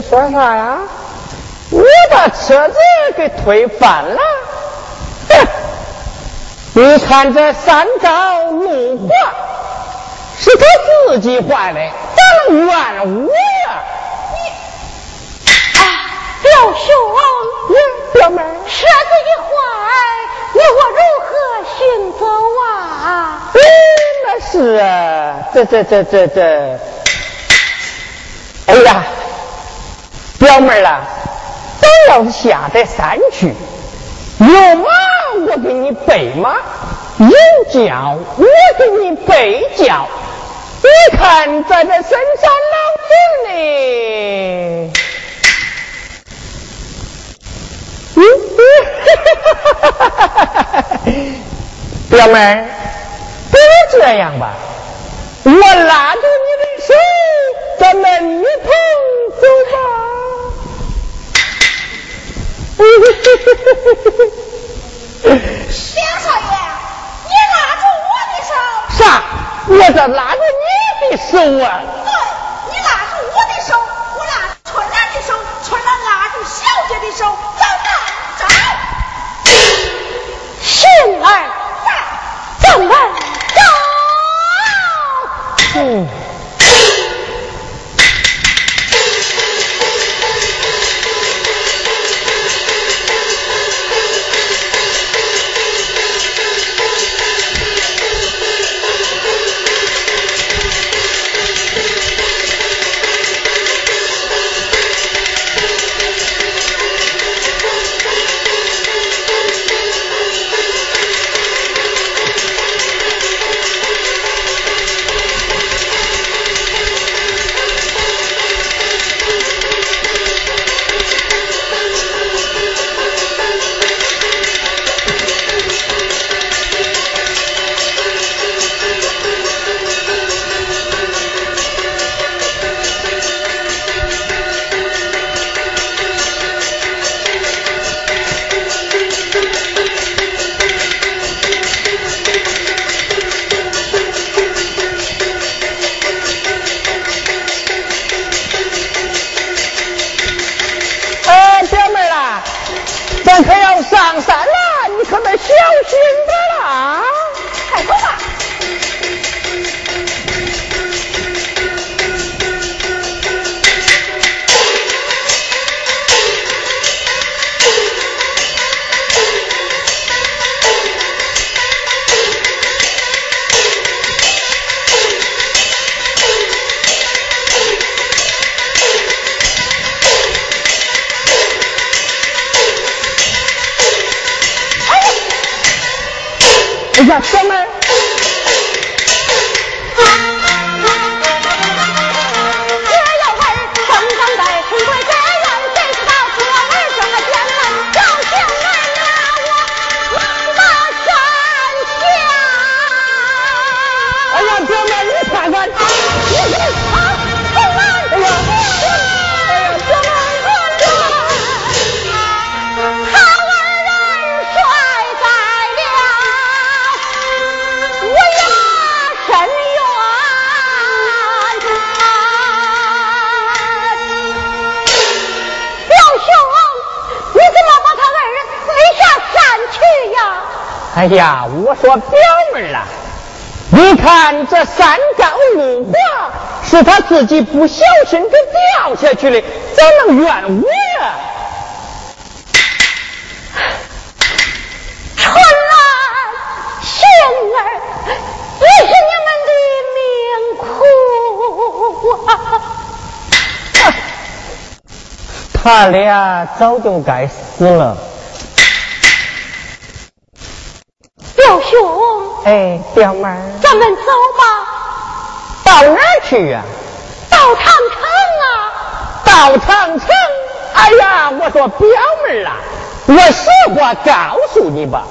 说啥呀？我把车子给推翻了。哼！你看这三高路滑，是他自己坏的，咋能怨我呀？你，啊，表兄，表妹，车子一坏，你我如何行走啊？嗯，那是啊，这这这这这，哎呀！表妹儿啊，咱要是下得山去，有马我给你备马，有轿我给你备轿。你看在这深山老村里，嗯，哈哈哈哈哈！表妹儿，不如这样吧，我拉着你的手，咱们一同走吧。梁少爷，你拉住我的手。啥？我这拉着你的手啊？哎呀，哥们儿！哎呀，我说表妹啊，你看这山高路滑，是他自己不小心给掉下去的，怎能怨我呀？春兰、杏儿，也是你们的命苦啊！他俩早就该死了。表兄，哎，表妹儿，咱们走吧。到哪儿去呀？到长城啊！到长城！哎呀，我说表妹儿啊，我实话告诉你吧，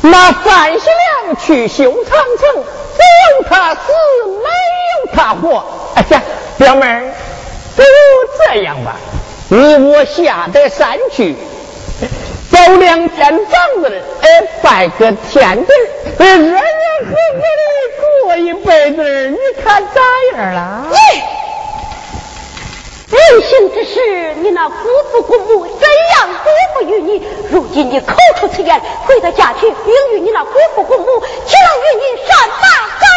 那范喜良去修长城，只有他死，没有他活。哎呀，表妹儿，不如这样吧，你我下得山去。找两间房子，哎，拜个天地，热热乎乎的过一辈子，你看咋样啦？人行之事，你那姑父姑母怎样嘱咐于你？如今你口出此言，回到家去禀与你那姑父姑母，岂能与你善马三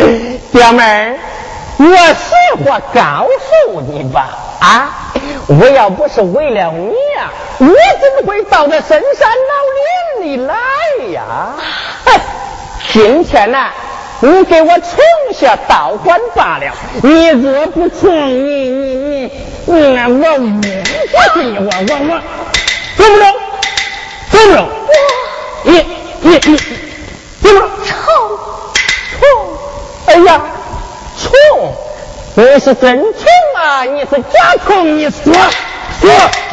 秋？表妹儿。我实话告诉你吧，啊，我要不是为了你呀，我怎么会到这深山老林里来呀？今天呢，你给我从下道观罢了。你若不从，你你你，那我我我你我我我，走不了，走不了。你你你，你是真穷啊！你是假穷！你说说。